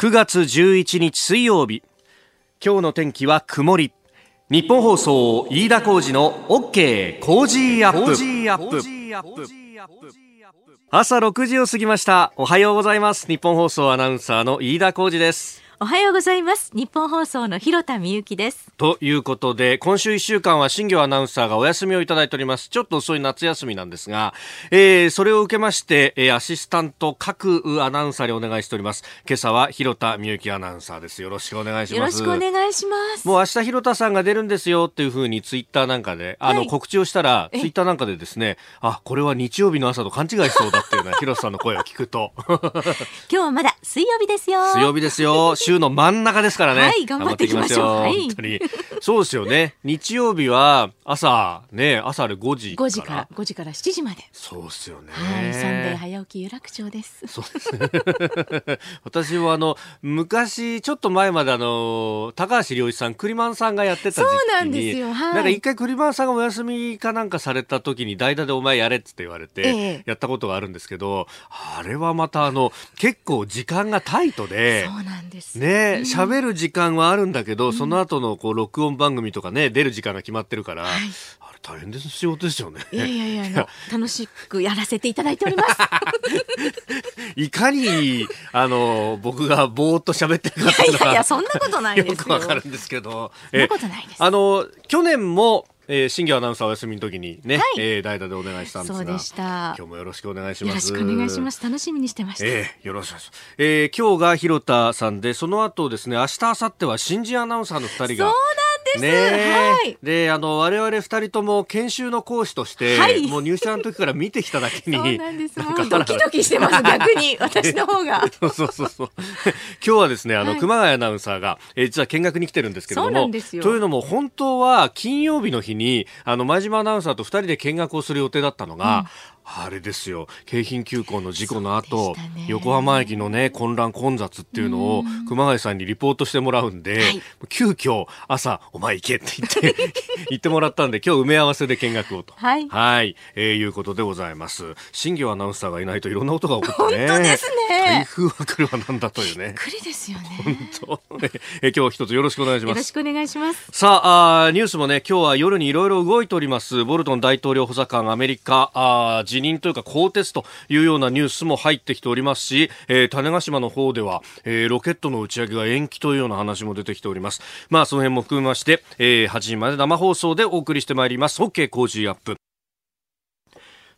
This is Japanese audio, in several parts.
9月11日水曜日。今日の天気は曇り。ニッポン放送飯田浩司の OK! Cozy up!。朝6時を過ぎました。おはようございます。ニッポン放送アナウンサーの飯田浩司です。おはようございます。ニッポン放送のひろたみゆきです。ということで今週1週間は新行アナウンサーがお休みをいただいております。ちょっと遅い夏休みなんですが、えー、それを受けまして、えー、アシスタント各アナウンサーにお願いしております。今朝はひろたみゆきアナウンサーです。よろしくお願いします。よろしくお願いします。もう明日広田さんが出るんですよっていうふうにツイッターなんかで、あの告知をしたらツイッターなんかでですねあこれは日曜日の朝と勘違いしそうだっていうような広田さんの声を聞くと。今日はまだ水曜日ですよ。水曜日ですよ 週の真ん中ですからね。はい、頑張っていきましょう。はい、本当に。そうですよね。日曜日は朝、ね、朝あれ5時から。5時から、5時から7時まで。そうですよね。はい、サンデー早起き有楽町です。そうですね。私はあの、昔、ちょっと前まであの、高橋良一さん、クリマンさんがやってた時期に。そうなんですよ。はい。なんか一回クリマンさんがお休みかなんかされた時に代打でお前やれっつって言われて、やったことがあるんですけど、ええ、あれはまたあの、結構時間がタイトで、そうなんです。ね、喋、る時間はあるんだけど、その後のこう録音番組とかね出る時間が決まってるから、はい、あれ大変です仕事ですよね。いやいやいや楽しくやらせていただいております。いかにあの僕がぼーっと喋ってるかっていうのはいやいやそんなことないですよ。よくわかるんですけど。そんなことないです。あの去年もえー、新業アナウンサーお休みの時にね、はい、えー、代打でお願いしたんですが、そうでした。今日もよろしくお願いします。よろしくお願いします。楽しみにしてました。えー、よろしくお願いします。えー、今日が広田さんで、その後ですね、明日明後日は新人アナウンサーの二人が。そうなんです。ね、はい。で、あの我々二人とも研修の講師として、はい、もう入社の時から見てきただけに、そうなんです。もうドキドキしてます 逆に私の方が。そうそうそうそう。今日はですね、あの、はい、熊谷アナウンサーが、えー、実は見学に来てるんですけども。というのも本当は金曜日の日にあの前島アナウンサーと2人で見学をする予定だったのが、あれですよ。京浜急行の事故の後、ね、横浜駅のね混乱混雑っていうのを熊谷さんにリポートしてもらうんで、はい、急遽朝お前行けって言って 言ってもらったんで今日埋め合わせで見学をと。はい、はい、えー、いうことでございます。新業アナウンサーがいないといろんなことが起こってね。本当ですね。台風は来るわなんだというね。びっくりですよね。本当え今日一つよろしくお願いします。よろしくお願いします。さああニュースもね今日は夜にいろいろ動いております。ボルトン大統領補佐官アメリカあ辞任というか更迭というようなニュースも入ってきておりますし、えー、種子島の方では、えー、ロケットの打ち上げが延期というような話も出てきております。まあ、その辺も含めまして、えー、8時まで生放送でお送りしてまいります。OK 工事アップ。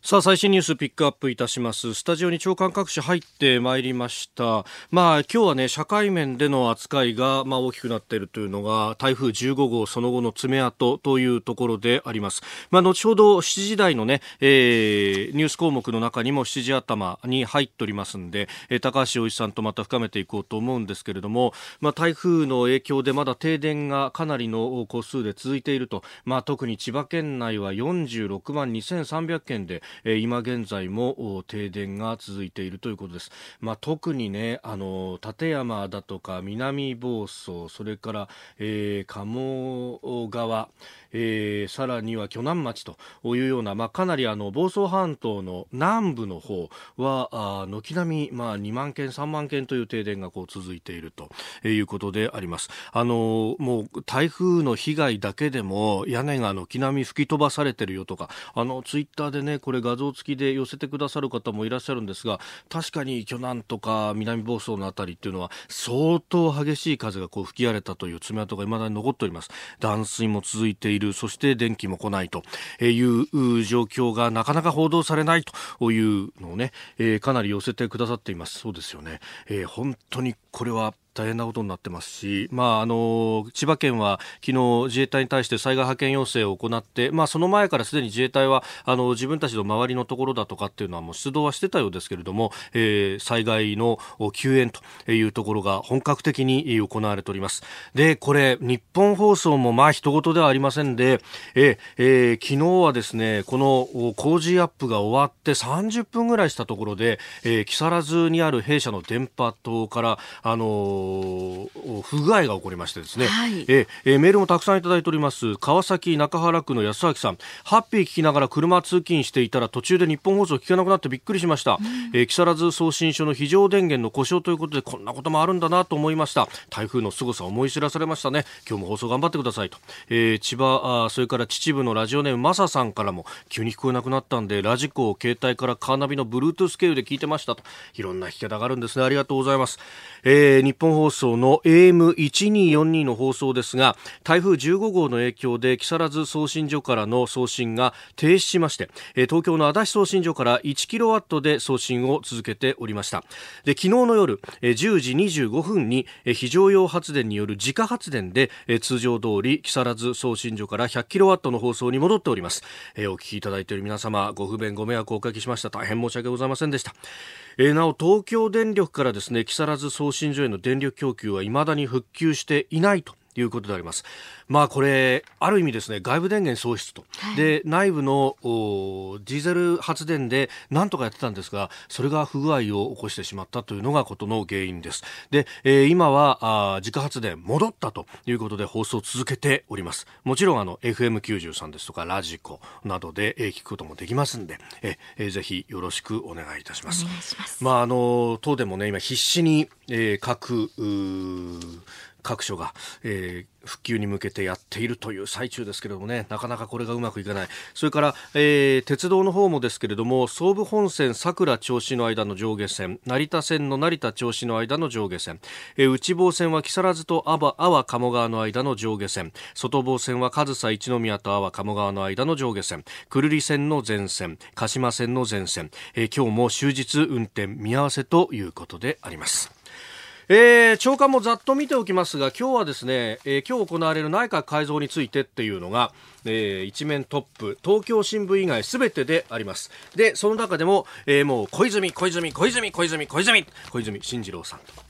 さあ最新ニュースピックアップいたします。スタジオに長官各紙入ってまいりました。まあ今日はね社会面での扱いがまあ大きくなっているというのが台風15号その後の爪痕というところであります。まあ後ほど7時台のね、えー、ニュース項目の中にも7時頭に入っておりますんで、えー、高橋洋一さんとまた深めていこうと思うんですけれどもまあ台風の影響でまだ停電がかなりの個数で続いていると。まあ特に千葉県内は46万2300件でえ今現在も停電が続いているということです。まあ、特にね、あの、立山だとか南房総、それから、えー、鴨川、えー、さらには鋸南町というような、まあ、かなりあの房総半島の南部の方は軒並み、まあ、2万件、3万件という停電がこう続いているということであります。あのもう台風の被害だけでも屋根が軒並み吹き飛ばされてるよとかあのツイッターでねこれ画像付きで寄せてくださる方もいらっしゃるんですが確かに鋸南とか南房総のあたりっていうのは相当激しい風がこう吹き荒れたという爪痕が未だに残っております。断水も続いている。るそして電気も来ないと。いう状況がなかなか報道されないというのをね、えー、かなり寄せてくださっています。そうですよね、えー、本当にこれは大変なことになってますし、まあ、あの千葉県は昨日自衛隊に対して災害派遣要請を行って、まあ、その前からすでに自衛隊はあの自分たちの周りのところだとかっていうのはもう出動はしてたようですけれども、えー、災害の救援というところが本格的に行われております。でこれ日本放送もまあ人事ではありませんで、ええー、昨日はですねこの工事アップが終わって30分ぐらいしたところで、えー、木更津にある弊社の電波塔からあの不具合が起こりましてですね、はい、ええメールもたくさんいただいております。川崎中原区の安明さん。ハッピー聞きながら車通勤していたら途中で日本放送聞けなくなってびっくりしました、うん、え木更津送信所の非常電源の故障ということでこんなこともあるんだなと思いました。台風の凄さ思い知らされましたね。今日も放送頑張ってくださいと、えー、千葉あそれから秩父のラジオネームマサさんからも急に聞こえなくなったんでラジコを携帯からカーナビの Bluetooth 経由で聞いてましたと。いろんな聞き方があるんですね。ありがとうございます、えー、日本放送の AM1242 の放送ですが台風15号の影響で木更津送信所からの送信が停止しまして、え、東京の足立送信所から1キロワットで送信を続けておりました。で昨日の夜、え、10時25分に、え、非常用発電による自家発電で、え、通常通り木更津送信所から100キロワットの放送に戻っております、え、お聞きいただいている皆様ご不便ご迷惑をおかけしました。大変申し訳ございませんでした。えー、なお東京電力からですね木更津送信所への電力供給は未だに復旧していないということであります。まあこれ、ある意味ですね、外部電源喪失と。はい、で、内部のディーゼル発電で何とかやってたんですが、それが不具合を起こしてしまったというのがことの原因です。で、えー、今はあ自家発電戻ったということで放送を続けております。もちろんあの FM93 ですとかラジコなどで、えー、聞くこともできますんで、えー、ぜひよろしくお願いいたします。ますまああの、東電もね、今必死に、えー、各、各所が、えー、復旧に向けてやっているという最中ですけれどもね、なかなかこれがうまくいかない。それから、えー、鉄道の方もですけれども、総武本線桜銚子の間の上下線、成田線の成田銚子の間の上下線、えー、内房線は木更津と阿波、阿波鴨川の間の上下線、外房線は上総一宮と阿波鴨川の間の上下線、久留里線の全線、鹿島線の全線、えー、今日も終日運転見合わせということであります。えー、長官もざっと見ておきますが今日はですね、えー、今日行われる内閣改造についてっていうのが、えー、一面トップ東京新聞以外すべてであります。でその中でも、えー、もう小泉小泉小泉小泉小泉小泉進次郎さんと。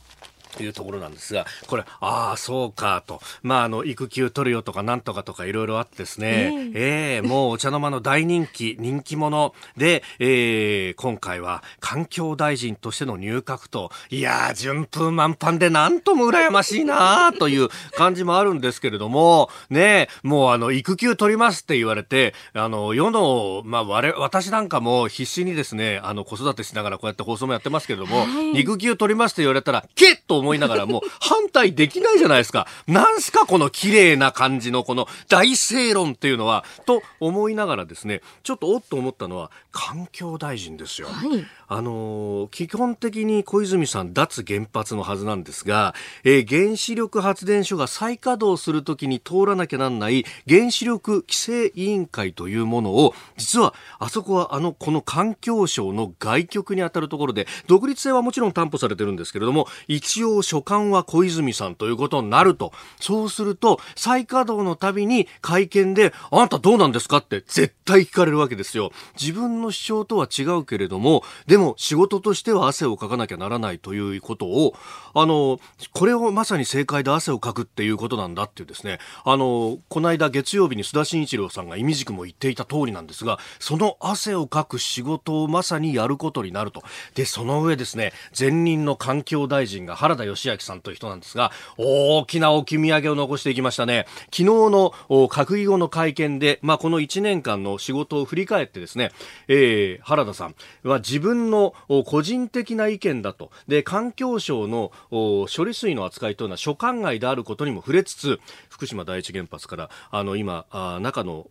いうところなんですが、これ、ああ、そうかと。まあ、あの、育休取るよとかなんとかとかいろいろあってですね、ええ。ー、もうお茶の間の大人気、人気者で、えー、今回は環境大臣としての入閣と、いやー、順風満帆でなんとも羨ましいなという感じもあるんですけれども、ね、もうあの、育休取りますって言われて、あの、世の、まあ、我、私なんかも必死にですね、あの、子育てしながらこうやって放送もやってますけれども、育休取りますって言われたら、けっと思いながらも、反対できないじゃないですか。なんすかこの綺麗な感じのこの大正論っていうのは、と思いながらですね、ちょっとおっと思ったのは、環境大臣ですよ。はい、あのー、基本的に小泉さん脱原発のはずなんですが、えー、原子力発電所が再稼働するときに通らなきゃなんない原子力規制委員会というものを、実はあそこはあの、この環境省の外局に当たるところで、独立性はもちろん担保されてるんですけれども、一応所管は小泉さんということになると。そうすると、再稼働のたびに会見で、あなたどうなんですかって絶対聞かれるわけですよ。自分の主張とは違うけれども、でも仕事としては汗をかかなきゃならないということを、あの、これをまさに正解で汗をかくっていうことなんだっていうですね、あの、この間月曜日に須田慎一郎さんが意味軸も言っていた通りなんですが、その汗をかく仕事をまさにやることになると。で、その上ですね、前任の環境大臣が原田義明さんという人なんですが、大きな置き土産を残していきましたね。昨日の閣議後の会見で、まあ、この1年間の仕事を振り返ってですね、えー、原田さんは自分の個人的な意見だと。で、環境省の処理水の扱いというのは所管外であることにも触れつつ、福島第一原発から、あの、今、あ中の、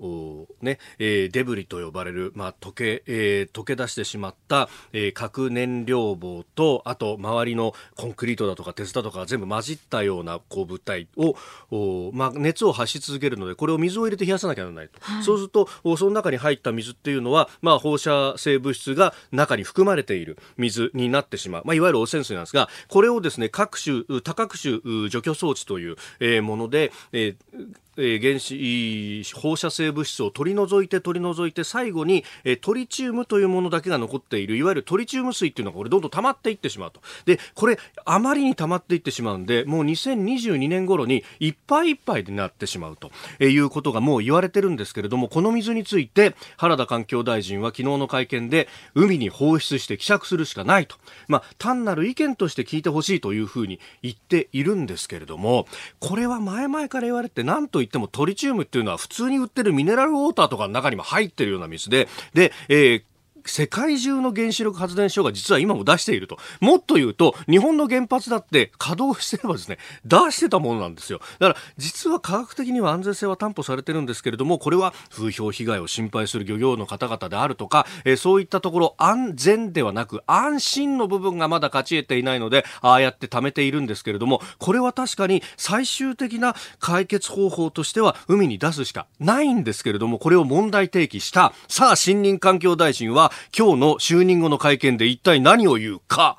ね、えー、デブリと呼ばれる、まあ、溶け、えー、溶け出してしまった、えー、核燃料棒と、あと、周りのコンクリートだとか鉄だとか全部混じったような、こう、物体を、まあ、熱を発し続けるので、これを水を入れて冷やさなきゃならないと。はい、そうすると、その中に入った水っていうのは、まあ、放射性物質が中に含まれている水になってしまう。まあ、いわゆる汚染水なんですが、これをですね、各種、多角種除去装置という、えー、もので、えーえー、原子放射性物質を取り除いて取り除いて最後に、えー、トリチウムというものだけが残っているいわゆるトリチウム水っていうのがこれどんどん溜まっていってしまうと。でこれあまりに溜まっていってしまうんでもう2022年頃にいっぱいいっぱいになってしまうということがもう言われてるんですけれどもこの水について原田環境大臣は昨日の会見で海に放出して希釈するしかないと、まあ、単なる意見として聞いてほしいというふうに言っているんですけれどもこれは前々から言われて何と言ってもトリチウムっていうのは普通に売ってるミネラルウォーターとかの中にも入ってるような水でで、えー世界中の原子力発電所が実は今も出していると。もっと言うと、日本の原発だって稼働してればですね、出してたものなんですよ。だから、実は科学的には安全性は担保されてるんですけれども、これは風評被害を心配する漁業の方々であるとか、えー、そういったところ安全ではなく安心の部分がまだ勝ち得ていないので、ああやって貯めているんですけれども、これは確かに最終的な解決方法としては海に出すしかないんですけれども、これを問題提起した、さあ、森林環境大臣は、今日の就任後の会見で一体何を言うか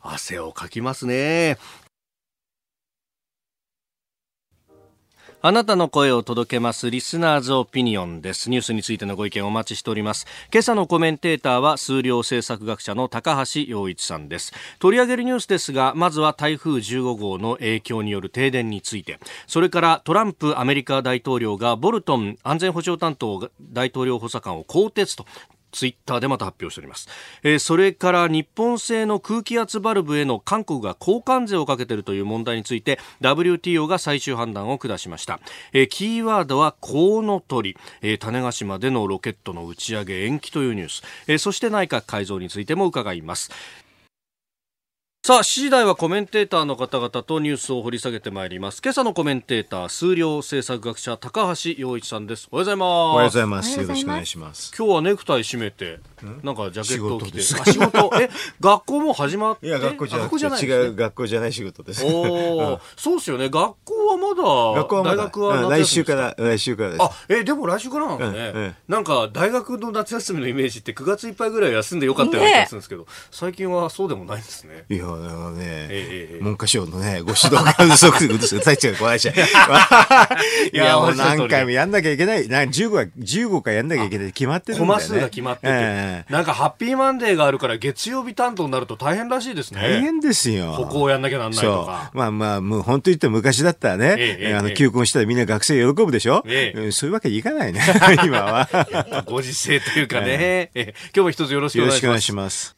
汗をかきますねあなたの声を届けますリスナーズオピニオンです。ニュースについてのご意見お待ちしております。今朝のコメンテーターは数量政策学者の高橋洋一さんです。取り上げるニュースですが、まずは台風15号の影響による停電について、それからトランプアメリカ大統領がボルトン安全保障担当大統領補佐官を更迭とツイッターでまた発表しております、えー、それから日本製の空気圧バルブへの韓国が交換税をかけているという問題について WTO が最終判断を下しました、えー、キーワードはコウノトリ、えー、種子島でのロケットの打ち上げ延期というニュース、えー、そして内閣改造についても伺います。さあ、7時台はコメンテーターの方々とニュースを掘り下げてまいります。今朝のコメンテーター、数量政策学者、高橋洋一さんです。おはようございます。おはようございます。よろしくお願いします。今日はネクタイ締めて、なんかジャケットを着て。仕事仕事？え、学校も始まって？いや、学校じゃなくて、違う学校じゃない仕事です。おお、そうですよね。学校はまだ、学校はまだ大学は来週から、来週からです。あ、え、でも来週からなんですね。なんか、大学の夏休みのイメージって9月いっぱいぐらい休んでよかったような気がするんですけど、最近はそうでもないんですね。いや、だからね、文科省のね、ご指導が不足、うるさいっちゃごめんなさい。いや、もう何回もやんなきゃいけない。な15は、15回やんなきゃいけない決まってるんだよね。コマ数が決まってて。なんかハッピーマンデーがあるから月曜日担当になると大変らしいですね。大変ですよ。ここをやんなきゃなんないとか。まあまあ、もう本当言って昔だったらね、あの、休校したらみんな学生喜ぶでしょ？そういうわけにいかないね、今は。ご時世というかね。今日も一つよろしくお願いします。よろしくお願いします。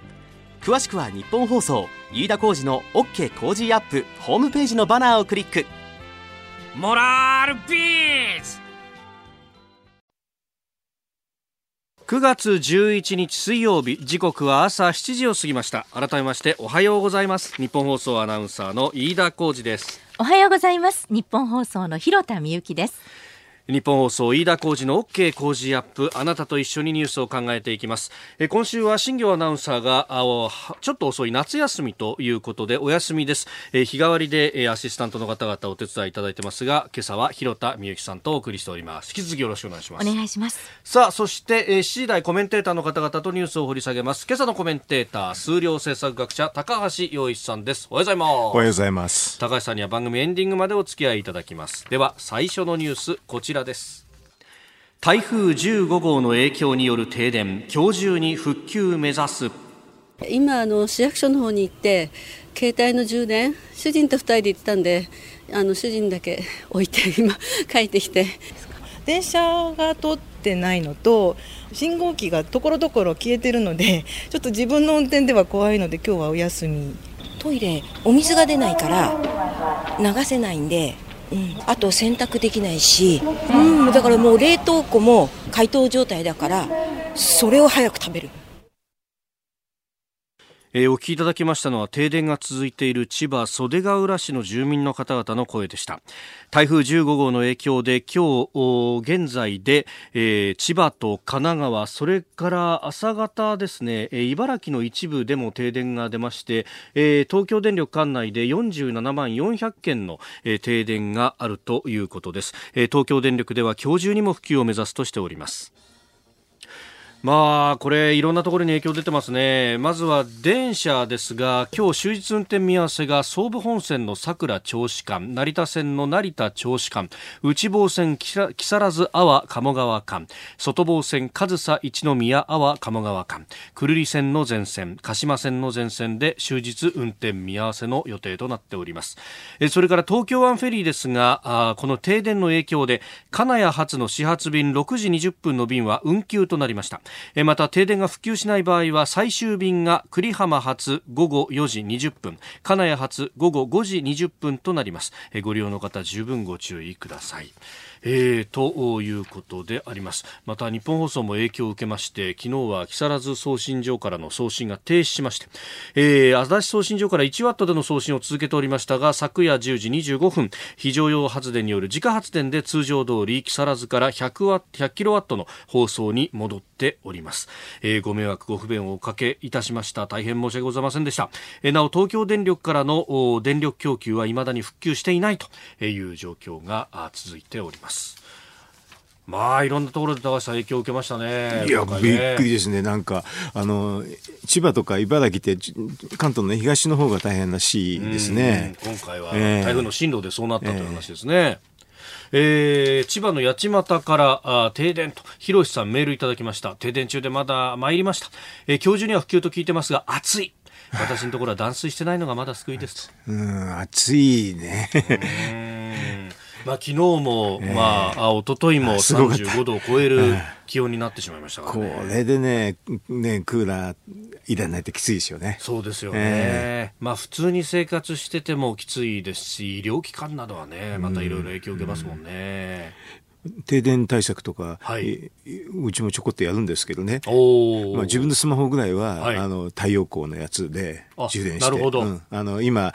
詳しくは日本放送飯田浩司の OK 工事アップホームページのバナーをクリック。モラルビズ9月11日水曜日時刻は朝7時を過ぎました。改めましておはようございます。日本放送アナウンサーの飯田浩司です。おはようございます。日本放送の広田美幸です日本放送飯田浩司の OK 工事アップあなたと一緒にニュースを考えていきます。え今週は新業アナウンサーがちょっと遅い夏休みということでお休みです。え日替わりでアシスタントの方々お手伝いいただいてますが今朝は広田美幸さんとお送りしております。引き続きよろしくお願いします。お願いします。さあそしてえ7時台コメンテーターの方々とニュースを掘り下げます。今朝のコメンテーター数量政策学者高橋洋一さんです。おはようございます。おはようございます。高橋さんには番組エンディングまでお付き合いいただきます。では最初のニュースこちらです。台風15号の影響による停電今日中に復旧目指す。今あの市役所の方に行って携帯の充電主人と2人で行ってたんであの主人だけ置いて今帰ってきて。電車が通ってないのと信号機がところどころ消えてるのでちょっと自分の運転では怖いので今日はお休み。トイレお水が出ないから流せないんでうん、あと洗濯できないし、うん、だからもう冷凍庫も解凍状態だからそれを早く食べる。えー、お聞きいただきましたのは停電が続いている千葉袖ヶ浦市の住民の方々の声でした。台風15号の影響で今日現在で、えー、千葉と神奈川それから朝方ですね、えー、茨城の一部でも停電が出まして、えー、東京電力管内で47万400件の、えー、停電があるということです、えー、東京電力では今日中にも復旧を目指すとしております。まあ、これ、いろんなところに影響出てますね。まずは電車ですが、今日終日運転見合わせが総武本線の佐倉銚子間、成田線の成田銚子間、内房線木更津阿波鴨川間、外房線上総一宮阿波鴨川間、久留里線の全線、鹿島線の全線で終日運転見合わせの予定となっております。それから東京湾フェリーですが、この停電の影響で、金谷発の始発便6時20分の便は運休となりました。また停電が復旧しない場合は最終便が栗浜発午後4時20分金谷発午後5時20分となります。ご利用の方十分ご注意ください。えー、ということであります。また日本放送も影響を受けまして昨日は木更津送信所からの送信が停止しまして、えー、足立送信所から1ワットでの送信を続けておりましたが昨夜10時25分非常用発電による自家発電で通常通り木更津から100ワ100キロワットの放送に戻っております、えー、ご迷惑ご不便をおかけいたしました。大変申し訳ございませんでした、えー、なお東京電力からの電力供給は未だに復旧していないという状況が続いております。まあいろんなところで高橋さん影響を受けましたね。いや、ね、びっくりですね。なんかあの千葉とか茨城って関東の、ね、東の方が大変らしいですね。今回は台風の進路でそうなったという話ですね。えーえー、千葉の八街からあ停電と、広瀬さんメールいただきました。停電中でまだ参りました。えー、今日中には復旧と聞いてますが、暑い。私のところは断水してないのがまだ救いですと。うん、暑いね。まあ、昨日も、えー、まあ、一昨日も35度を超える気温になってしまいましたから、ね、これでね、ね、クーラーいらないときついですよね。そうですよね。えー、まあ、普通に生活しててもきついですし、医療機関などはね、またいろいろ影響を受けますもんね。停電対策とか、はい、うちもちょこっとやるんですけどね、まあ、自分のスマホぐらいは、はい、あの太陽光のやつで充電して、なるほど、うん、あの今、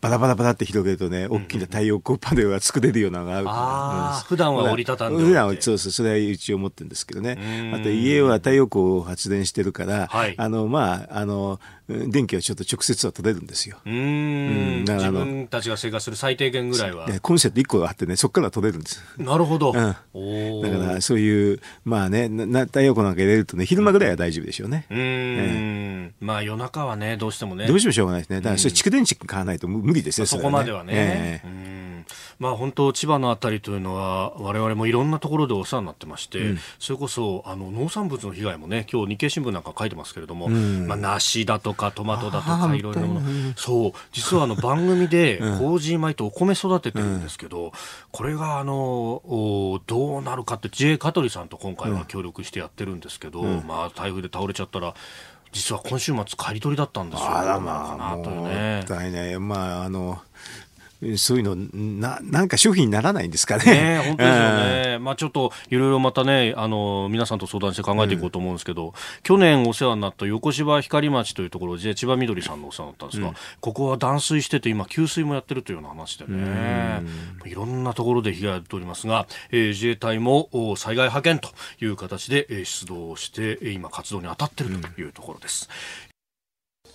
バラバラバラって広げるとね、大きな太陽光パネルが作れるようなのがあるあ、うん、普段は折りたたんで。普段はそうそう、それは一応持ってるんですけどね、あと家は太陽光を発電してるから、はい、あのまああの、電気はちょっと直接は取れるんですよ。うん自分たちが生活する最低限ぐらいは。コンセント1個あってね、そこから取れるんです。なるほど。うん、だからそういう、まあね、な太陽光なんか入れるとね、昼間ぐらいは大丈夫でしょうね。うん、えー、まあ夜中はね、どうしてもね。どうしてもしょうがないですね。だからそれ蓄電池買わないと無理ですよ、そこまではね。えーまあ、本当、千葉のあたりというのは、われわれもいろんなところでお世話になってまして、うん、それこそあの農産物の被害もね、今日日経新聞なんか書いてますけれども、うん、まあ、梨だとかトマトだとか、いろいろなもの、そう、実はあの番組で、麹米とお米育ててるんですけど、これがあのどうなるかって、J. 香取さんと今回は協力してやってるんですけど、まあ、台風で倒れちゃったら、実は今週末、刈り取りだったんですよ。あらまあ、もう、ね、ね、まあ、あの、そういうのな、なんか商品にならないんですかね。ね本当ですよね。まあちょっといろいろまたね、あの、皆さんと相談して考えていこうと思うんですけど、うん、去年お世話になった横芝光町というところで、千葉みどりさんのお世話になったんですが、うん、ここは断水してて、今、給水もやってるというような話でね、いろんなところで被害が出ておりますが、えー、自衛隊も災害派遣という形で、えー、出動して、今、活動に当たっているというところです。うん、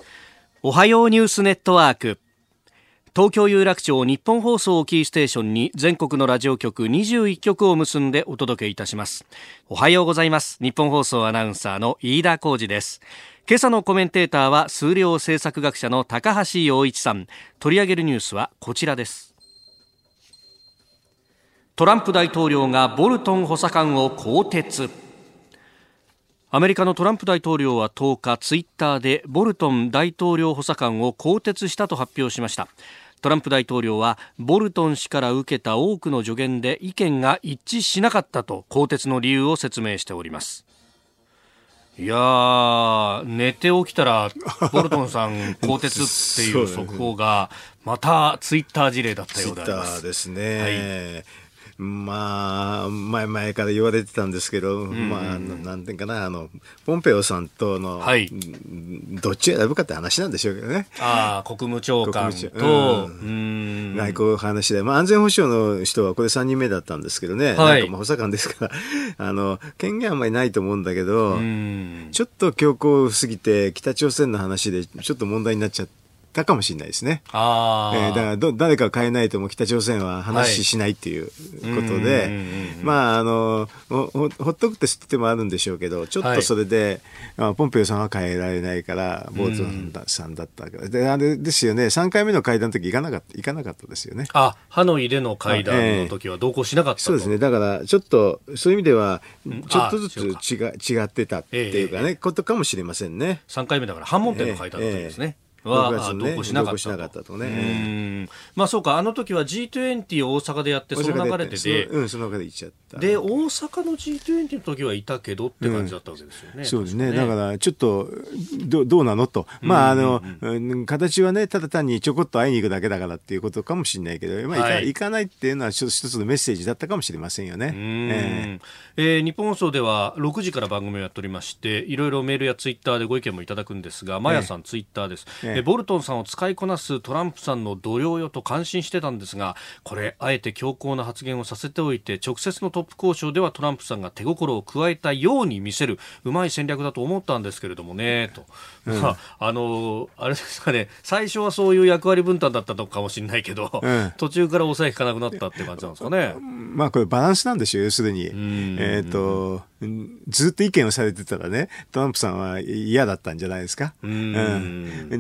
おはようニュースネットワーク。東京有楽町日本放送をキーステーションに全国のラジオ局21局を結んでお届けいたします。おはようございます。日本放送アナウンサーの飯田浩二です。今朝のコメンテーターは数量政策学者の高橋洋一さん。取り上げるニュースはこちらです。トランプ大統領がボルトン補佐官を更迭。アメリカのトランプ大統領は10日ツイッターでボルトン大統領補佐官を更迭したと発表しました。トランプ大統領はボルトン氏から受けた多くの助言で意見が一致しなかったと更迭の理由を説明しております。いや寝て起きたらボルトンさん更迭っていう速報がまたツイッター事例だったようであります。ですね、はいまあ、前々から言われてたんですけど、うん、まあ、なんていうかな、あの、ポンペオさんとの、はい、どっちを選ぶかって話なんでしょうけどね。ああ、国務長官と、うん、外交話で、まあ、安全保障の人はこれ3人目だったんですけどね、はい、なんかまあ補佐官ですから、あの、権限あんまりないと思うんだけど、ちょっと強硬すぎて、北朝鮮の話でちょっと問題になっちゃって、たかもしれないですね。あえー、だからど誰か変えないとも北朝鮮は話しないっていうことで、はい、まああのほほっとくってってもあるんでしょうけどちょっとそれで、はい、ポンペオさんは変えられないからボートさんだったからであれですよね。3回目の会談の時行かなかった行かなかったですよね。あハノイでの会談の時は同行しなかった、そうですね。だからちょっとそういう意味ではちょっとずつ違違ってたっていうかね、えー、ことかもしれませんね。3回目だから反問点の会談の時ですね。えーえーは同行しなかったとね。まあそうか、あの時は G20 を大阪でやって、その流れでで、うん、その流れで行っちゃった。で、大阪の G20 の時はいたけどって感じだったわけですよね。うん、そうですね。だから、ちょっと、どどうなのと。まあ、あの、形はね、ただ単にちょこっと会いに行くだけだからっていうことかもしれないけど、まあ、はい、行かないっていうのは一つのメッセージだったかもしれませんよね。えー、えー、日本放送では6時から番組をやっておりまして、いろいろメールやツイッターでご意見もいただくんですが、マヤさん、ツイッターです。えー、ボルトンさんを使いこなすトランプさんの度量よと感心してたんですがこれあえて強硬な発言をさせておいて直接のトップ交渉ではトランプさんが手心を加えたように見せるうまい戦略だと思ったんですけれどもねと、うん、まあ、あのあれですかね最初はそういう役割分担だったのかもしれないけど、うん、途中から抑え引かなくなったって感じなんですかね。まあこれバランスなんですよ要するに。えっ、ー、とずっと意見をされてたらね、トランプさんは嫌だったんじゃないですか。うん、で、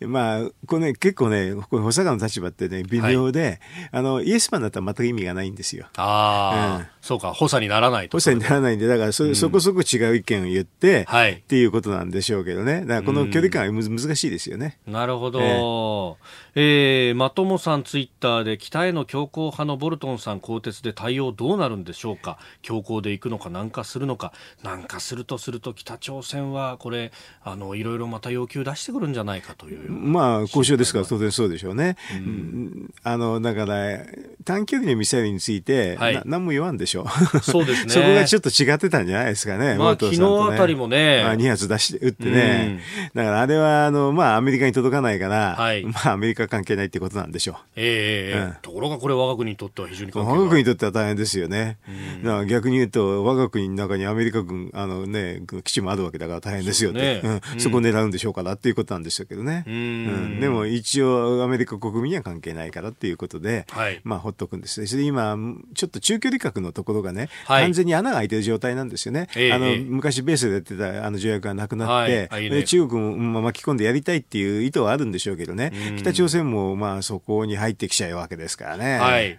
まあ、これね、結構ね、これ補佐官の立場ってね、微妙で、はい、あの、イエスマンだったら全く意味がないんですよ。ああ、うん、そうか、補佐にならないと。補佐にならないんで、だからそ、うん、そこそこ違う意見を言って、はい、っていうことなんでしょうけどね。だからこの距離感は難しいですよね。なるほど。えー、えー、まともさんツイッターで、北への強硬派のボルトンさん更迭で対応どうなるんでしょうか？強硬でいくのか、なんかするのか？なんかするとすると、北朝鮮はこれ、あの、いろいろまた要求出してくるんじゃないかという。まあ、交渉ですから当然そうでしょうね。うん、あの、だから、短距離のミサイルについて、はい、何も言わんでしょう。そうですね。そこがちょっと違ってたんじゃないですかね。まあ、昨日あたりもね。まあ、2発出して、撃ってね。だからあれは、あの、まあ、アメリカに届かないから、はい、まあ、アメリカ関係ないってことなんでしょう。ええーうん、ところがこれ我が国にとっては非常に我が国にとっては大変ですよね。だから逆に言うと、我が国の中にアメリカ軍、あのね、基地もあるわけだから大変ですよ。ね、うん、そこを狙うんでしょうからっていうことなんでしょうけどね。うん、でも一応アメリカ国民には関係ないからっていうことで、はい、まあほっとくんです。それで今、ちょっと中距離核のところがね、はい、完全に穴が開いてる状態なんですよね。えー、あの、昔ベースでやってたあの条約がなくなって、はい。ね、中国も巻き込んでやりたいっていう意図はあるんでしょうけどね、北朝鮮もまあそこに入ってきちゃうわけですからね。はい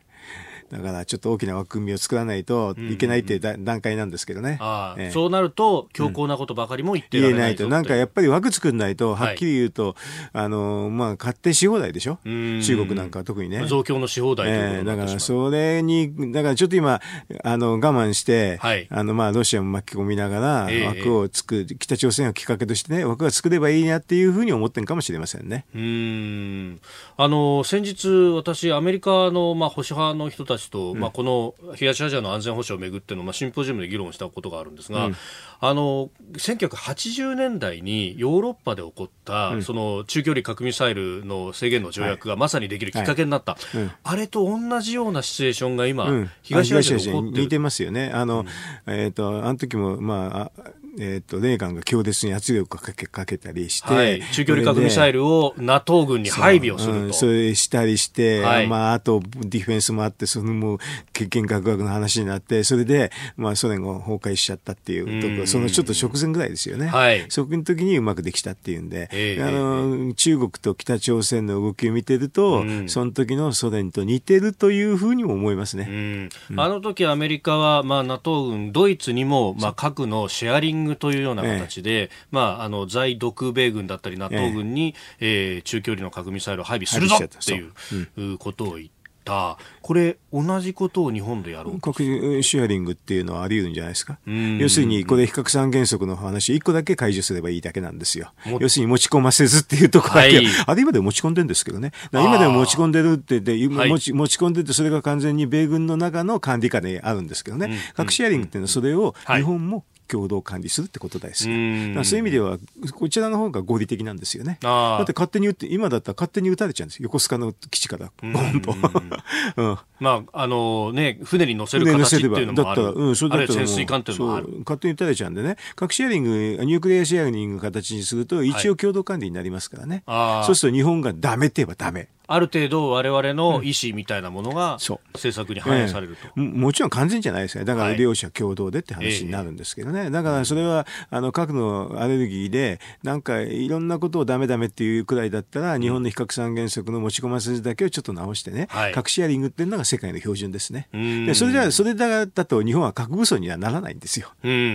だからちょっと大きな枠組みを作らないといけないっていう段階なんですけどね。ええ、そうなると強硬なことばかりも言ってられない、うん、言えないと。なんかやっぱり枠作んないと、はっきり言うと、はい、あの、まあ、勝手し放題でしょ？中国なんかは特にね。増強のし放題えー、だからそれに、だからちょっと今、あの、我慢して、はい、あの、まあ、ロシアも巻き込みながら、枠を作る、北朝鮮をきっかけとしてね、枠が作ればいいなっていうふうに思ってるかもしれませんね。うん。あの、先日、私、アメリカの、まあ、保守派の人たちと、まあ、この東アジアの安全保障をめぐっての、まあ、シンポジウムで議論したことがあるんですが、うん、あの1980年代にヨーロッパで起こった、うん、その中距離核ミサイルの制限の条約がまさにできるきっかけになった、はい。はい、あれと同じようなシチュエーションが今、東アジアで起こってる。似てますよね。あの、えっ、ー、と、あの時も、まあ、えーと、レーガンが強烈に圧力をかけかけたりして、はい、中距離核ミサイルを NATO 軍に配備をすると。そ,、うん、それしたりして、はい、まあ、あとディフェンスもあって、そのもう、欠見学学の話になって、それで、まあ、ソ連が崩壊しちゃったっていうところ、そのちょっと直前ぐらいですよね。はい、そこの時にうまくできたっていうんで、えー、あの、中国と北朝鮮の動きを見てると、うん、その時のソ連と似てるというふうにも思いますね。うん、あの時アメリカは、まあ、NATO 軍、ドイツにも、まあ、核のシェアリングというような形形で、まあ、あの在独米軍だったり NATO 軍に、ええー、中距離の核ミサイルを配備するぞっていうことを言って。た。これ同じことを日本でやろう核シェアリングっていうのはあり得るんじゃないですか？要するにこれ比較三原則の話1個だけ解除すればいいだけなんですよ。要するに持ち込ませずっていうところだけ、はい、あれ今でも持ち込んでるんですけどね。今でも持ち込んでるって言って、持ち持ち込んでてそれが完全に米軍の中の管理下であるんですけどね、うん、核シェアリングっていうのはそれを日本も共同管理するってことですそういう意味ではこちらの方が合理的なんですよね。だって勝手に撃って今だったら勝手に撃たれちゃうんです横須賀の基地からボンと、うん、まああのね船に乗せる形っていうのもある。だったら、うん、それだったら潜水艦っていうのもある。勝手に撃たれちゃうんでね。核シェアリングニュークリアシェアリング形にすると一応共同管理になりますからね、はい、そうすると日本がダメって言えばダメある程度我々の意思みたいなものが政策に反映されると、えもちろん完全じゃないですね。だから両者共同でって話になるんですけどね、はい、だからそれはあの核のアレルギーでなんかいろんなことをダメダメっていうくらいだったら日本の比較三原則の持ち込ませずだけをちょっと直してね、はい、核シェアリングっていうのが世界の標準ですね。でそれじゃそれだだと日本は核武装にはならないんですよ、うんうんうんう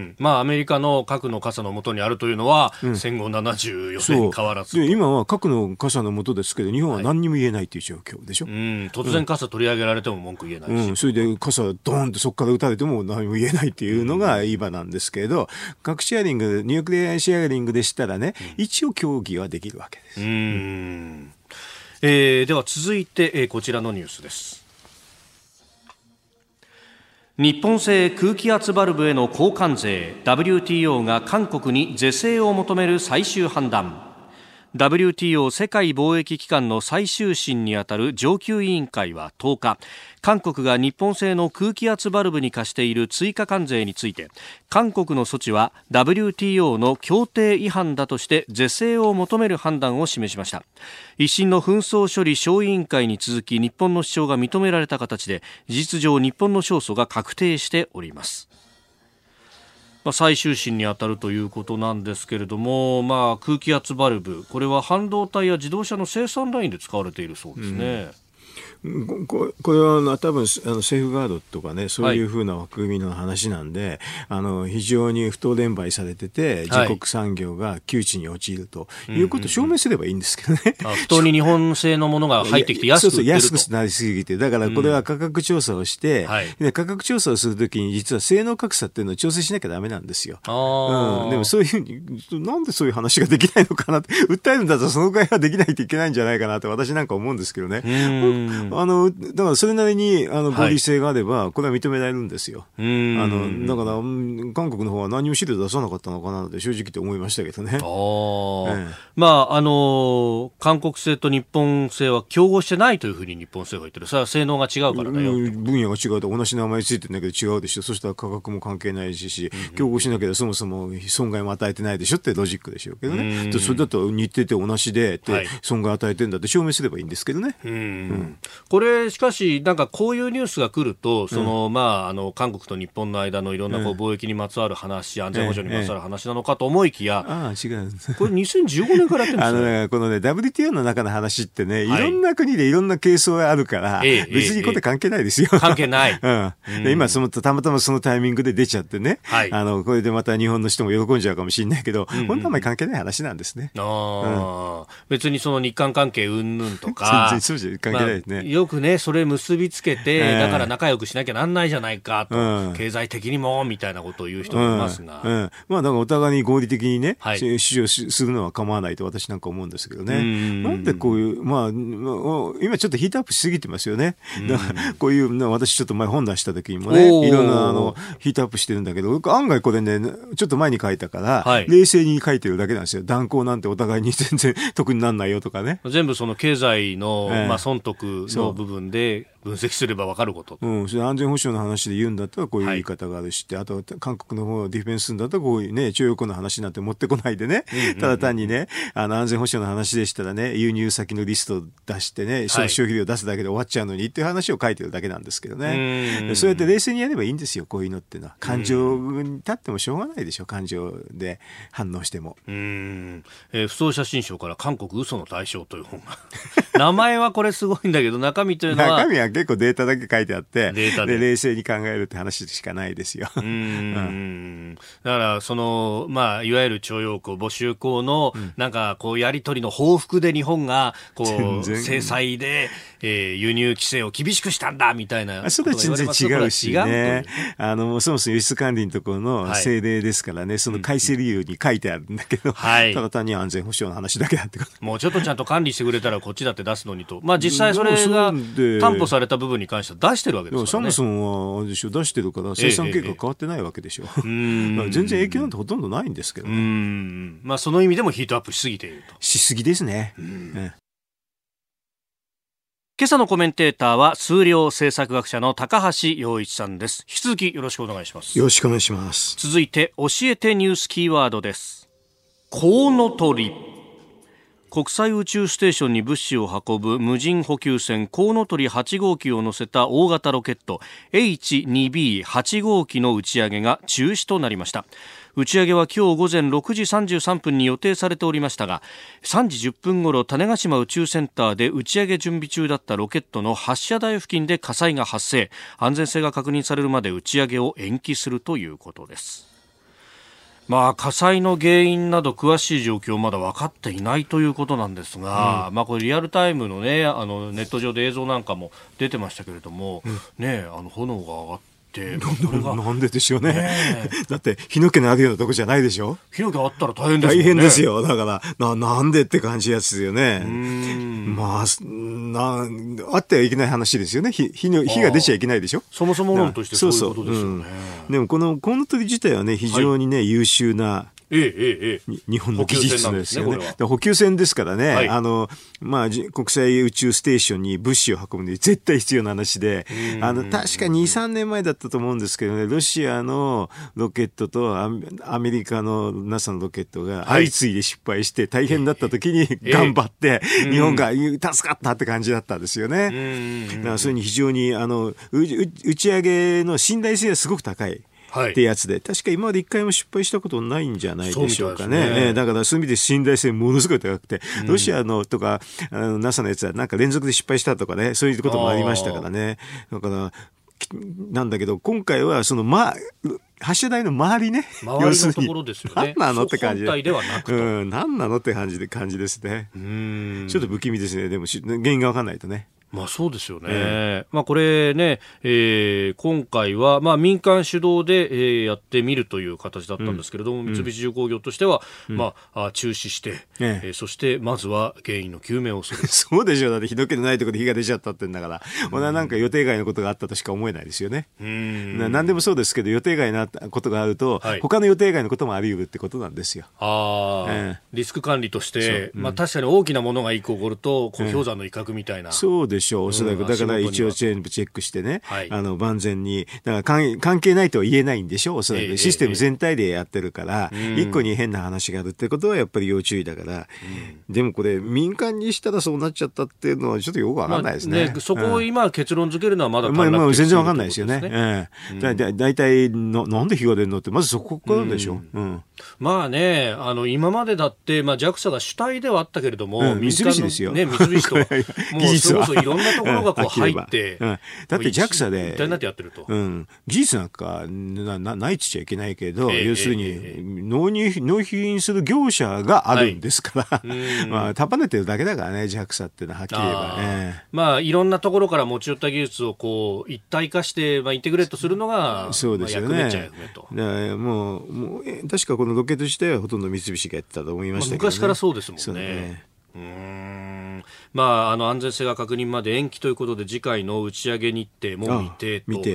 ん、まあアメリカの核の傘のもとにあるというのは、うん、戦後74年変わらず今は核の傘のもとですけど日本は何にも言えないいという状況でしょ？うん、突然傘取り上げられても文句言えないし、うん、それで傘ドーンとそこから撃たれても何も言えないっていうのが今なんですけど、核シェアリング、ニュークリアシェアリングでしたらね、一応協議はできるわけです。うん。えー、では続いて、えー、こちらのニュースです。日本製空気圧バルブへの交換税 WTO が韓国に是正を求める最終判断 WTO 世界貿易機関の最終審にあたる上級委員会は10日韓国が日本製の空気圧バルブに課している追加関税について韓国の措置は WTO の協定違反だとして是正を求める判断を示しました。一審の紛争処理小委員会に続き日本の主張が認められた形で事実上日本の勝訴が確定しております。まあ、最終審に当たるということなんですけれども、まあ、空気圧バルブ、これは半導体や自動車の生産ラインで使われているそうですね。うんここれはあの多分あのセーフガードとかねそういうふうな枠組みの話なんで、はい、あの非常に不当連売されてて自国産業が窮地に陥るということを証明すればいいんですけどね、うんうん、不当に日本製のものが入ってきて安く安くなりすぎてだからこれは価格調査をして、うんはい、価格調査をするときに実は性能格差っていうのを調整しなきゃだめなんですよ、うん、でもそういうふうになんでそういう話ができないのかなって訴えるんだったらそのぐらいはできないといけないんじゃないかなって私なんか思うんですけどね。あの、だからそれなりに、あの、合理性があれば、これは認められるんですよ。あの、だから、韓国の方は何も資料出さなかったのかなって正直って思いましたけどね。あええ、まあ、あの、韓国製と日本製は競合してないというふうに日本製が言ってる。それは性能が違うからだよ。分野が違うと同じ名前ついてるんだけど違うでしょ。そしたら価格も関係ないし、競合しなければそもそも損害も与えてないでしょってロジックでしょうけどね。それだと似てて同じで、損害与えてんだって証明すればいいんですけどね。うん、これしかし、なんかこういうニュースが来ると、その、うん、まあ、あの、韓国と日本の間のいろんなこう貿易にまつわる話、安全保障にまつわる話なのかと思いきや、ああ、違う。これ2015年からやってるんですあのね、このね、WTO の中の話ってね、いろんな国でいろんな係争があるから、はい、別にこれ関係ないですよ。関係ない。うん。で今、その、たまたまそのタイミングで出ちゃってね、はい、あの、これでまた日本の人も喜んじゃうかもしれないけど、うんうん、本当はあまり関係ない話なんですね。別にその日韓関係うんぬんとか、全然そうじゃ関係ないですね。まあ、よくね、それ結びつけて、えー、だから仲良くしなきゃなんないじゃないかと、うん、経済的にもみたいなことを言う人もいますが、うん。うん、まあ、だからお互いに合理的にね、はい、主張するのは構わないと私なんか思うんですけどね、ん。なんでこういう、まあ、今ちょっとヒートアップしすぎてますよね、だからこういう、私ちょっと前本出した時にもね、いろんなあのヒートアップしてるんだけど、案外これね、ちょっと前に書いたから、はい、冷静に書いてるだけなんですよ、断交なんてお互いに全然 得にならないよとかね。全部その経済の、えー、まあ、損得の部分で分析すれば分かることうん、それ安全保障の話で言うんだったらこういう言い方があるし、はい、あと韓国の方ディフェンスんだったらこういうね、徴用工の話なんて持ってこないでね、ただ単にね、あの安全保障の話でしたらね、輸入先のリスト出してね、消費量出すだけで終わっちゃうのにっていう話を書いてるだけなんですけどね。そうやって冷静にやればいいんですよ、こういうのってのは。感情に立ってもしょうがないでしょ、感情で反応しても。うん。えー、不走写真賞から韓国嘘の対象という本が。名前はこれすごいんだけど、中身というのは。中身は結構データだけ書いてあって、で冷静に考えるって話しかないですよ。うん。だから、その、まあ、いわゆる徴用工、募集工の、なんか、こう、やりとりの報復で日本が、こう、制裁で、えー、輸入規制を厳しくしたんだ、みたいなそれは全然違うしね。あの、そもそも輸出管理のところの政令ですからね、はい、その改正理由に書いてあるんだけど、はい、ただ単に安全保障の話だけだってもうちょっとちゃんと管理してくれたらこっちだって出すのにと。まあ実際それが担保された部分に関しては出してるわけですからね。サムソンは出してるから生産計画変わってないわけでしょ。ええ え、全然影響なんてほとんどないんですけど、ね、まあその意味でもヒートアップしすぎていると。しすぎですね。今朝のコメンテーターは数量政策学者の高橋洋一さんです。引き続きよろしくお願いします。よろしくお願いします。続いて教えてニュースキーワードです。コウノトリ国際宇宙ステーションに物資を運ぶ無人補給船コウノトリ8号機を乗せた大型ロケット H2B8 号機の打ち上げが中止となりました。打ち上げは今日午前6時33分に予定されておりましたが3時10分ごろ種子島宇宙センターで打ち上げ準備中だったロケットの発射台付近で火災が発生。安全性が確認されるまで打ち上げを延期するということです。まあ、火災の原因など詳しい状況まだ分かっていないということなんですが、うん、まあ、これリアルタイムのねあのネット上で映像なんかも出てましたけれども、うん、ねあの炎が上がってって。なんででしょうね、ね、だって火の気のあるようなとこじゃないでしょ？火の気あったら大変ですよね。大変ですよ。だからななんでって感じやつですよね。まあなあってはいけない話ですよね。火火の火が出ちゃいけないでしょ？そもそも論としてそういうことですよね、うん、でもこのコウノトリ自体はね非常にね、はい、優秀なええええ、日本の技術ですよね。補給船ですからね、はい、あの、まあ、国際宇宙ステーションに物資を運ぶのに絶対必要な話で、あの、確か2、3年前だったと思うんですけどね、ロシアのロケットとアメリカの NASA のロケットが相次いで失敗して大変だった時に頑張って、日本が助かったって感じだったんですよね。だからそれに非常に、あの、打ち上げの信頼性はすごく高い。ってやつで、確か今まで一回も失敗したことないんじゃないでしょうかね。ねだからそういう意味で信頼性ものすごい高くて、うん、ロシアのとか、あの NASA のやつはなんか連続で失敗したとかね、そういうこともありましたからね。だから、なんだけど、今回はその、まあ、発射台の周りね。周りのところですよね。何なのって感じで。ではなくうん、何なのって感じで、感じですね。ちょっと不気味ですね。でも、原因がわかんないとね。まあそうですよね。えー、まあこれね、えー、今回はまあ民間主導で、えー、やってみるという形だったんですけれども、うん、三菱重工業としては、うん、まあ中止して、ええー、そしてまずは原因の究明をする。そうでしょう。だってひどけないところで火が出ちゃったってんだから、うん、俺はなんか予定外のことがあったとしか思えないですよね。うん。何でもそうですけど予定外なことがあると、はい、他の予定外のこともあり得るってことなんですよ。ああ、えー、リスク管理として、まあ確かに大きなものが一個起こると、こう氷山の威嚇みたいな。そうでしょう。おそらく。だから一応チェックしてね、はい、あの、万全に、だから関係ないとは言えないんでしょう、おそらく。システム全体でやってるから、一個に変な話があるってことはやっぱり要注意だから、でもこれ、民間にしたらそうなっちゃったっていうのはちょっとよくわかんないですね。そこを今結論付けるのはまだまあ、まあ、全然わかんないですよね。ええ。だだいたいの、なんで火が出るのって、まずそこからでしょ。う。ん。まあね、あの、今までだって、まあ JAXA が主体ではあったけれども、三菱ですよ。ね、三菱と、もうそこそいろんなところがこう入って、うん、だって JAXA で、一体になってやってると。うん。技術なんかないっちゃいけないけど、えー、要するに、納入、納品する業者があるんですから、はい、まあ、束ねてるだけだからね、JAXA っていうのははっきり言えばね。まあ、いろんなところから持ち寄った技術をこう、一体化して、まあ、インテグレートするのが、そうですよね。まあ、役目。もう、もう、確かこのロケット自体はほとんど三菱がやってたと思いましたけど、ね、昔からそうですもんね。ねうん。まあ、あの安全性が確認まで延期ということで次回の打ち上げ日程も未定と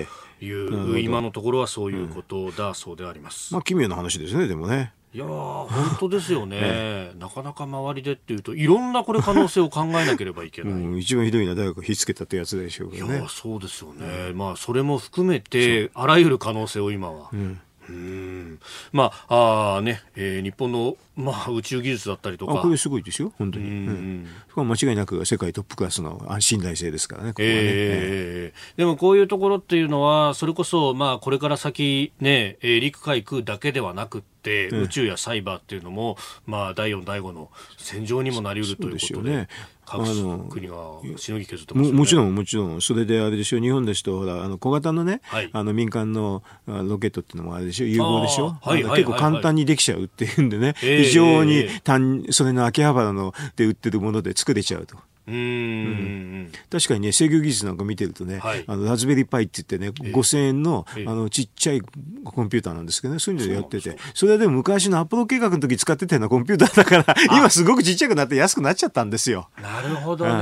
いう今のところはそういうことだそうであります、うん、まあ奇妙な話ですねでもね。いや本当ですよね、なかなか周りでっていうといろんなこれ可能性を考えなければいけない、うん、一番ひどいのは誰か火つけたってやつでしょうけどね。いやそうですよね、うん、まあそれも含めてあらゆる可能性を今は、うん。うん。まああね、えー、日本の、まあ、宇宙技術だったりとか。これすごいですよ。本当に、うんうん、間違いなく世界トップクラスの信頼性ですからねここはね、えー、でもこういうところっていうのはそれこそ、まあ、これから先ね、えー、陸海空だけではなくて、宇宙やサイバーっていうのも、まあ、第4、第5の戦場にもなりうるということで。各国がしのぎ削ってます、ね、もちろん、もちろん、それであれでしょ、日本ですと、ほら、あの小型のね、はい、あの民間のロケットっていうのもあれでしょ、融合でしょ、はい結構簡単にできちゃうっていうんでね、非常に単、それの秋葉原ので売ってるもので作れちゃうと。うん、確かにね制御技術なんか見てるとね、はい、あのラズベリーパイって言ってね、5000円のあのちっちゃいコンピューターなんですけどねそういうのでやってて。それはでも昔のアポロ計画の時使ってたようなコンピューターだから今すごくちっちゃくなって安くなっちゃったんですよ。なるほどね、うん、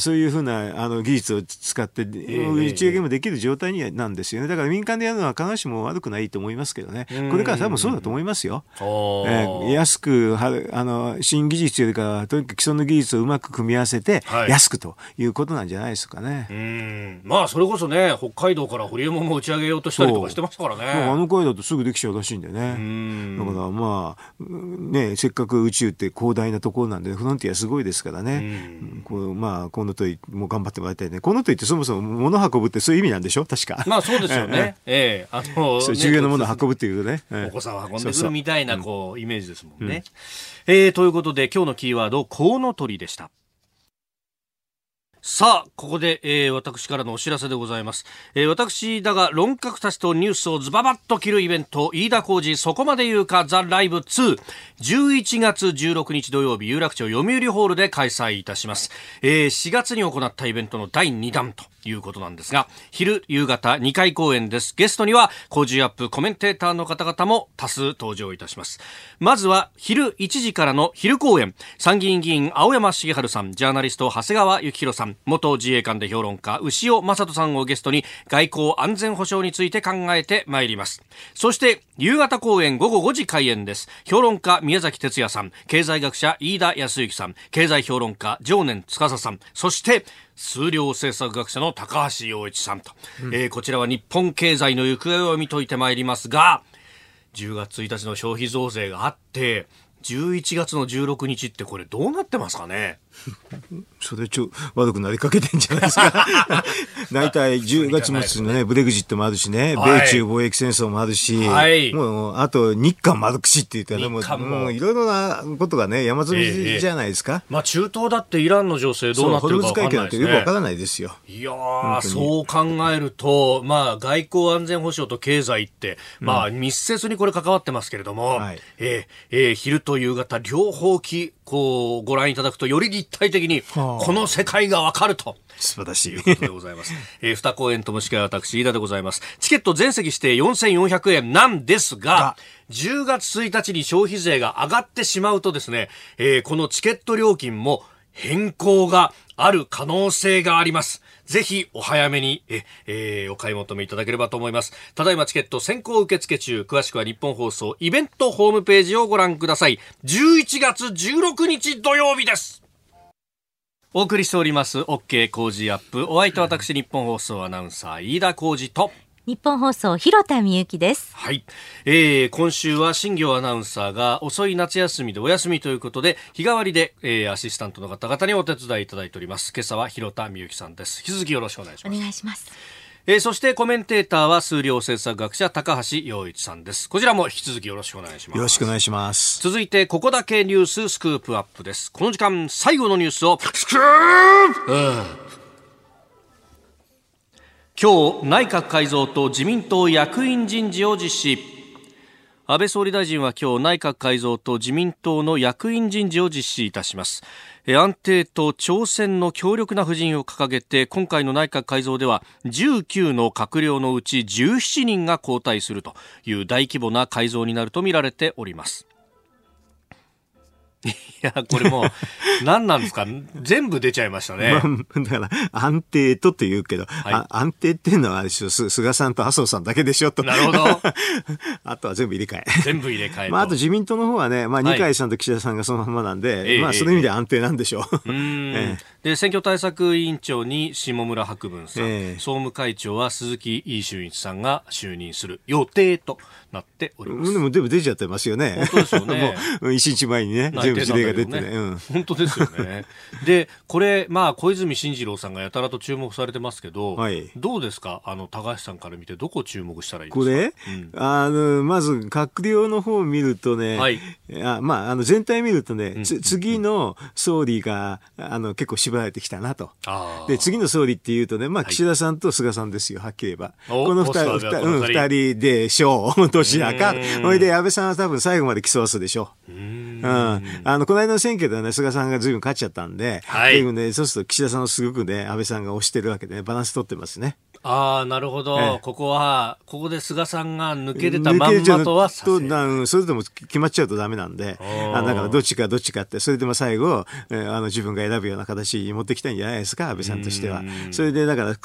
そういうふうなあの技術を使って打ち上げもできる状態になんですよねだから民間でやるのは必ずしも悪くないと思いますけどねこれから多分そうだと思いますよ。えー、安くあの新技術よりかとにかく既存の技術をうまく組み合わせせて安くということなんじゃないですかね。はい、うんまあそれこそね北海道からホリエモンも打ち上げようとしたりとかしてましたからね。あの回だとすぐできちゃうらしいんでね。だからまあねせっかく宇宙って広大なところなんでフロンティアすごいですからね。こうまあこのといもう頑張ってもらいたいね。このといってそもそも物運ぶってそういう意味なんでしょ？確か。まあそうですよね。ええあの重要なものを運ぶっていうとね。お子さんを運んでくるみたいなこうイメージですもんね。えー、ということで今日のキーワードコウノトリでした。さあ、ここで、えー、私からのお知らせでございます。えー、私だが論客たちとニュースをズババッと切るイベント、飯田浩二そこまで言うかザ・ライブ2、11月16日土曜日、有楽町読売ホールで開催いたします。えー、4月に行ったイベントの第2弾ということなんですが、昼、夕方2回公演です。ゲストには、工事アップコメンテーターの方々も多数登場いたします。まずは、昼1時からの昼公演、参議院議員青山茂春さん、ジャーナリスト長谷川幸宏さん、元自衛官で評論家、牛尾正人さんをゲストに、外交安全保障について考えてまいります。そして、夕方公演午後5時開演です。評論家宮崎哲也さん、経済学者飯田康之さん、経済評論家常年司さん、そして、数量政策学者の高橋洋一さんと、うん、えー、こちらは日本経済の行方を見といてまいりますが、10月1日の消費増税があって、11月の16日ってこれどうなってますかね？それちょ悪くなりかけてんじゃないですか。大体10月末のね、ブレグジットもあるしね、はい、米中貿易戦争もあるし、はい、もう、あと日韓丸くしって言ったら、もう、もういろいろなことがね、山積みじゃないですか。ええ、まあ中東だってイランの情勢どうなってるか分かんないですね。よくわからないですよ。いやそう考えると、まあ外交安全保障と経済って、まあ密接にこれ関わってますけれども、うんはい、えー、えー、昼と夕方両方き、こう、ご覧いただくとより立体的に、この世界がわかると。素晴らしい。いうことでございます。えー、二公演ともしくは私、飯田でございます。チケット全席して4400円なんですが、10月1日に消費税が上がってしまうとですね、えー、このチケット料金も変更がある可能性があります。ぜひお早めにえ、えー、お買い求めいただければと思います。ただいまチケット先行受付中、詳しくは日本放送イベントホームページをご覧ください。11月16日土曜日です。お送りしております OK 工事アップお相手は私日本放送アナウンサー飯田浩二と日本放送広田美幸です。はい、えー、今週は新業アナウンサーが遅い夏休みでお休みということで日替わりで、えー、アシスタントの方々にお手伝いいただいております。今朝は広田美幸さんです。引き続きよろしくお願いします。お願いします。えー、そしてコメンテーターは数量政策学者高橋洋一さんです。こちらも引き続きよろしくお願いします。よろしくお願いします。続いてここだけニューススクープアップです。この時間最後のニュースをスクープ、うん今日内閣改造と自民党役員人事を実施。安倍総理大臣は今日内閣改造と自民党の役員人事を実施いたします。安定と挑戦の強力な布陣を掲げて今回の内閣改造では19の閣僚のうち17人が交代するという大規模な改造になるとみられております。いや、これもう、何なんですか？全部出ちゃいましたね。まあ、だから、安定とって言うけど、はい、安定っていうのはあれでしょ、菅さんと麻生さんだけでしょ？と。なるほど。あとは全部入れ替え。全部入れ替え。まあ、あと自民党の方はね、まあ、二階さんと岸田さんがそのままなんで、はい、まあ、その意味で安定なんでしょう。うん、ええ、で、選挙対策委員長に下村博文さん、え、総務会長は鈴木井俊一さんが就任する予定となっております。でも、でも出ちゃってますよね。本当ですよね。もう、一日前にね、全全部事例が出てね、うん、本当ですよね。で、これ、まあ、小泉進次郎さんがやたらと注目されてますけど、はい、どうですか？あの、高橋さんから見て、どこ注目したらいいですか？これ、うん、あの、まず、閣僚の方を見るとね、はい、あまあ、あの、全体見るとね、うん、次の総理が、あの、結構絞られてきたなと。で、次の総理っていうとね、まあ、岸田さんと菅さんですよ、はっきり言えば。この二人、うん、二人でしょう。どちらか。それで、安倍さんは多分最後まで競わすでしょう。うんうん。あの、この間の選挙ではね、菅さんが随分勝っちゃったんで、はい。ね、そうすると岸田さんをすごくね、安倍さんが押してるわけで、ね、バランス取ってますね。ああ、なるほど、ええ、ここは、ここで菅さんが抜け出たまんまとはさせなそれでも決まっちゃうとダメなんで、あだからどっちかどっちかって、それでも最後、えー、あの自分が選ぶような形に持ってきたんじゃないですか、安倍さんとしては。それでだから、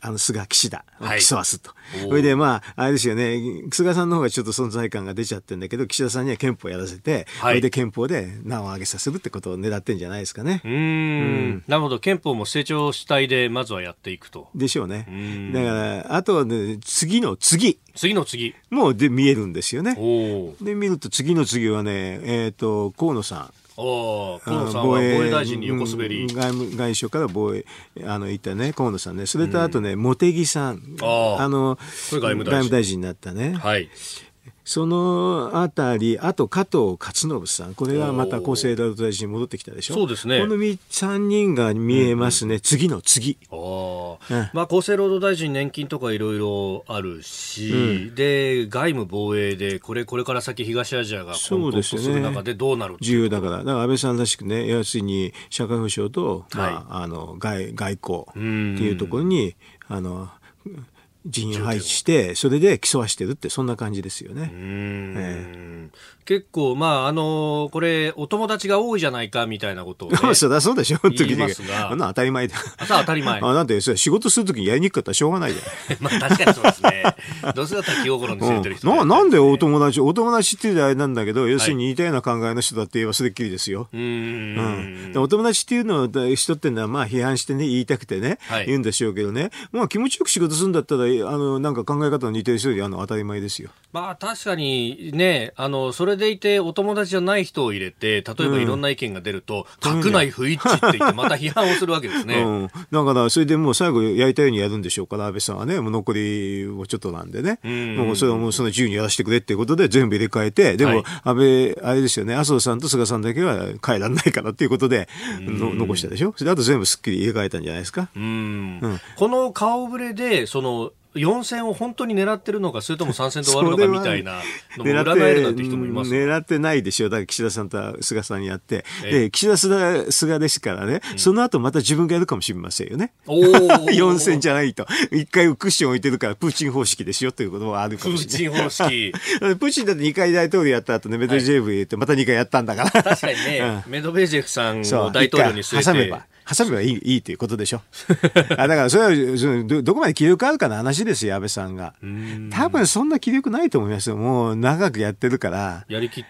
あの、菅、岸田を競わすと。それで、まあ、あれですよね、菅さんの方がちょっと存在感が出ちゃってるんだけど、岸田さんには憲法やらせて、はい、それで憲法で名を上げさせるってことを狙ってんじゃないですかね。うんうん、なるほど。憲法も成長主体で、まずはやっていくと。でしょうね。うだから、あとはね、次の次。次の次。もうで見えるんですよね。で、見ると次の次はね、えっ、ー、と、河野さん。河野さんは防衛大臣に横滑り。外務外相から防衛、あの、言ったね、河野さんね。それとあとね、茂木さん。あの、外務大臣になったね。はい。そのあたり、あと加藤勝信さん、これはまた厚生労働大臣に戻ってきたでしょ。そうですね。この3人が見えますね、うんうん、次の次。あうん、まあ、厚生労働大臣、年金とかいろいろあるし、うん、で、外務防衛で、これ、これから先、東アジアが混沌とする中でどうなる重要だから、だから安倍さんらしくね、要するに社会保障と、まあ、はい、あの外外交っていうところに、あの、人員配置して、それで競わしてるって、そんな感じですよね。えー、結構、まあ、あのー、これ、お友達が多いじゃないかみたいなことを、ね、そりゃそうでしょ、言いますが。あんな当たり前だ。当たり前。あ、なんで、それ仕事するときにやりにくかったらしょうがないじゃん。まあ、確かにそうですね。どうせだったら気心に据えてる人、うん、な。なんでお友達、お友達っていうあれなんだけど、要するに似たような考えの人だって言えばそれっきりですよ。うん。お友達っていうのは、人っていうのは、まあ、批判してね、言いたくてね、はい、言うんでしょうけどね、まあ、気持ちよく仕事するんだったら、あの、なんか考え方の似てる人であの当たり前ですよ。まあ、確かにね、あの、それでいてお友達じゃない人を入れて、例えばいろんな意見が出ると、うん、閣内不一致って言って、また批判をするわけですね。うん。だから、それでもう最後やりたいようにやるんでしょうから、安倍さんはね、もう残りをちょっとなんでね。うん、もうそれはもうその自由にやらせてくれっていうことで全部入れ替えて、でも、安倍、あれですよね、麻生さんと菅さんだけは変えられないからっていうことで、の残したでしょそれあと全部すっきり入れ替えたんじゃないですか。うん。この顔ぶれで、その、4戦を本当に狙ってるのか、それとも3戦で終わるのかみたいなのも 占えるなんて人もいます狙ってないでしょう。だから岸田さんと菅さんにやって。で、岸田菅菅ですからね、うん、その後また自分がやるかもしれませんよね。お4戦 じゃないと。一回クッション置いてるから、プーチン方式ですよということもあるかもしれない。プーチン方式。プーチンだって2回大統領やった後ね、メドベージェフ言ってまた2回やったんだから。確かにね、うん、メドベージェフさんを大統領に据えて。挟めば。挟めばいいいいということでしょ。あだからそれはど、どこまで気力あるかの話ですよ、安倍さんが。多分そんな気力ないと思いますよ。もう長くやってるから。やりきっ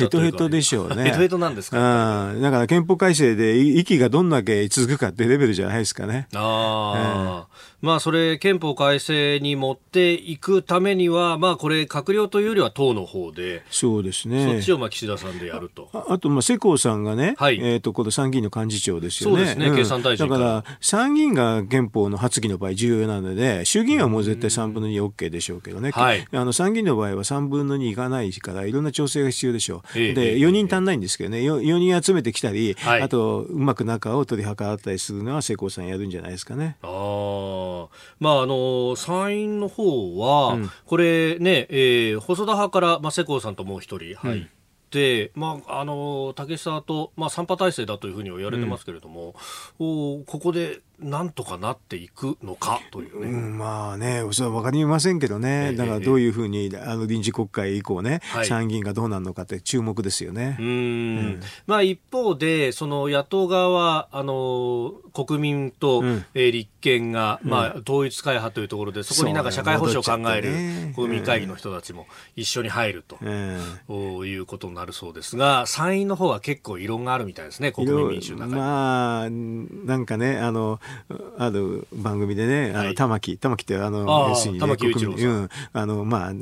ヘトヘトでしょうね。ヘトヘトなんですか、うん、だから憲法改正で息がどんだけ続くかってレベルじゃないですかね。ああ、うん、まあそれ憲法改正に持っていくためには、まあこれ閣僚というよりは党の方で。そうですね。そっちをまあ岸田さんでやると。ああと、まあ世耕さんがね、はい、えっ、ー、と、この参議院の幹事長ですよね。そうですね、経産大臣だから参議院が憲法の発議の場合重要なので、衆議院はもう絶対3分の 2OK でしょうけどね。はい、あの参議院の場合は3分の2いかないからいろんな調整が必要でしょう。えで、4人足んないんですけどね、4, 4人集めてきたり、はい、あと、うまく仲を取り計らったりするのは、世耕さんやるんじゃないですかね。あまあ、あの、参院の方は、うん、これね、えー、細田派から、まあ、世耕さんともう一人入って、で、まあ、あの竹下と、まあ、3派体制だというふうには言われてますけれども、うん、おここでなんとかなっていくのかというね、うん、まあね、それは分かりませんけどね、えー、だからどういうふうに、あの臨時国会以降ね、はい、参議院がどうなるのかって注目ですよね。うん。うん、まあ、一方で、その野党側はあの国民と、うん、えー、立憲が、まあ、統一会派というところで、そこになんか社会保障を考える国民会議の人たちも一緒に入ると、えー、いうことになるそうですが、参院の方は結構異論があるみたいですね、国民民主の中まあ、なんかね、あのある番組でね、あの玉木、玉木ってあの、要するに、ね、国民、うん、あの、まあ、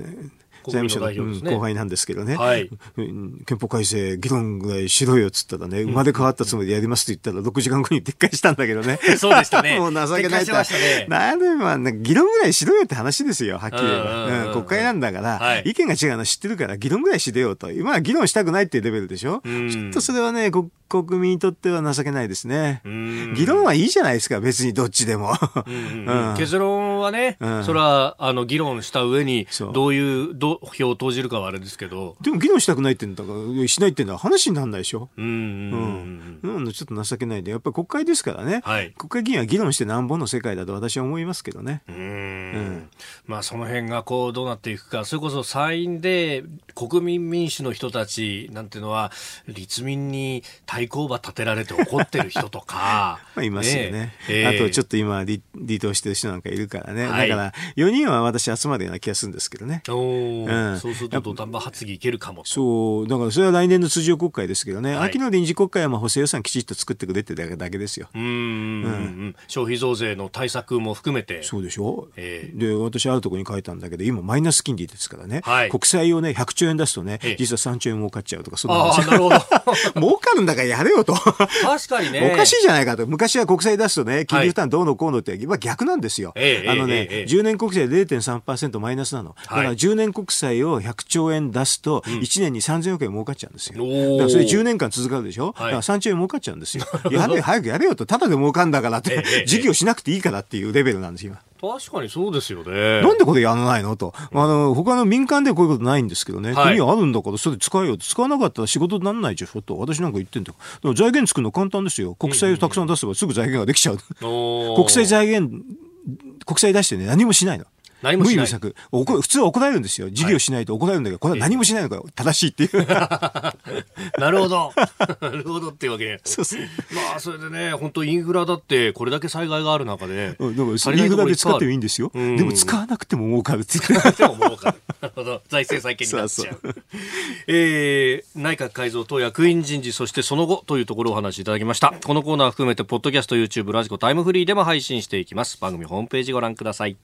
財務省の、ね、後輩なんですけどね、はい、憲法改正議論ぐらいしろよっつったらね、生まれ変わったつもりでやりますって言ったら6時間後に撤回したんだけどね。そうでしたね。もう情けないって。ね、なんでまあ、議論ぐらいしろよって話ですよ、はっきり言えば。うん、国会なんだから、はい、意見が違うの知ってるから議論ぐらいしろよと。今は議論したくないっていうレベルでしょ。ちょっとそれはね、国国民にとっては情けないですね。議論はいいじゃないですか、別にどっちでも。結論はね、うん、それは、あの、議論した上に、どういうど票を投じるかはあれですけど。でも議論したくないってんだから、しないっていうのは話にならないでしょ？うん。うん。ちょっと情けないで、やっぱり国会ですからね。はい、国会議員は議論してなんぼの世界だと私は思いますけどね。うん。うん、まあ、その辺がこう、どうなっていくか、それこそ参院で国民民主の人たちなんていうのは、立民に対対抗馬立てられて怒ってる人とか。まあ、いますよね。えー、あと、ちょっと今離、離党してる人なんかいるからね。はい、だから、4人は私集まるような気がするんですけどね。おうん、そうすると土壇場発議いけるかもそう。だからそれは来年の通常国会ですけどね。はい、秋の臨時国会はまあ補正予算きちっと作ってくれってだけですよ。うん,、うん。消費増税の対策も含めて。そうでしょ？えー、で、私あるところに書いたんだけど、今マイナス金利ですからね。はい、国債をね、100兆円出すとね、実は3兆円儲かっちゃうとか、そんな話。あなるほど。儲かるんだからやれよと。確かにね。おかしいじゃないかと。昔は国債出すとね、金利負担どうのこうのって、今逆なんですよ。あのね、10年国債0.3%マイナスなの。だから10年国債を100兆円出すと、1年に3000億円儲かっちゃうんですよ。だからそれ10年間続かるでしょ？だから3兆円儲かっちゃうんですよ。やれ早くやれよと。ただで儲かんだからって、事業しなくていいからっていうレベルなんですよ、確かにそうですよね。なんでこれやらないのと？あの、他の民間ではこういうことないんですけどね。はい、国はあるんだから、それ使えよ使わなかったら仕事にならないでしょ？と。私なんか言ってんだから。財源作るの簡単ですよ。国債をたくさん出せばすぐ財源ができちゃう。国債財源、国債出してね、何もしないの。何もしない。無理普通は怒られるんですよ。事業しないと怒られるんだけど、これは何もしないのが正しいっていう。なるほど。なるほどっていうわけね。そうそう。まあ、それでね、本当インフラだって、これだけ災害がある中で。うん、でも、インフラで使ってもいいんですよ。でも、使わなくても儲かる。使わなくても儲かる。なるほど。財政再建になっちゃう。そえー、内閣改造と役員人事、そしてその後というところをお話しいただきました。このコーナー含めて、ポッドキャスト、YouTube、ラジコ、タイムフリーでも配信していきます。番組ホームページご覧ください。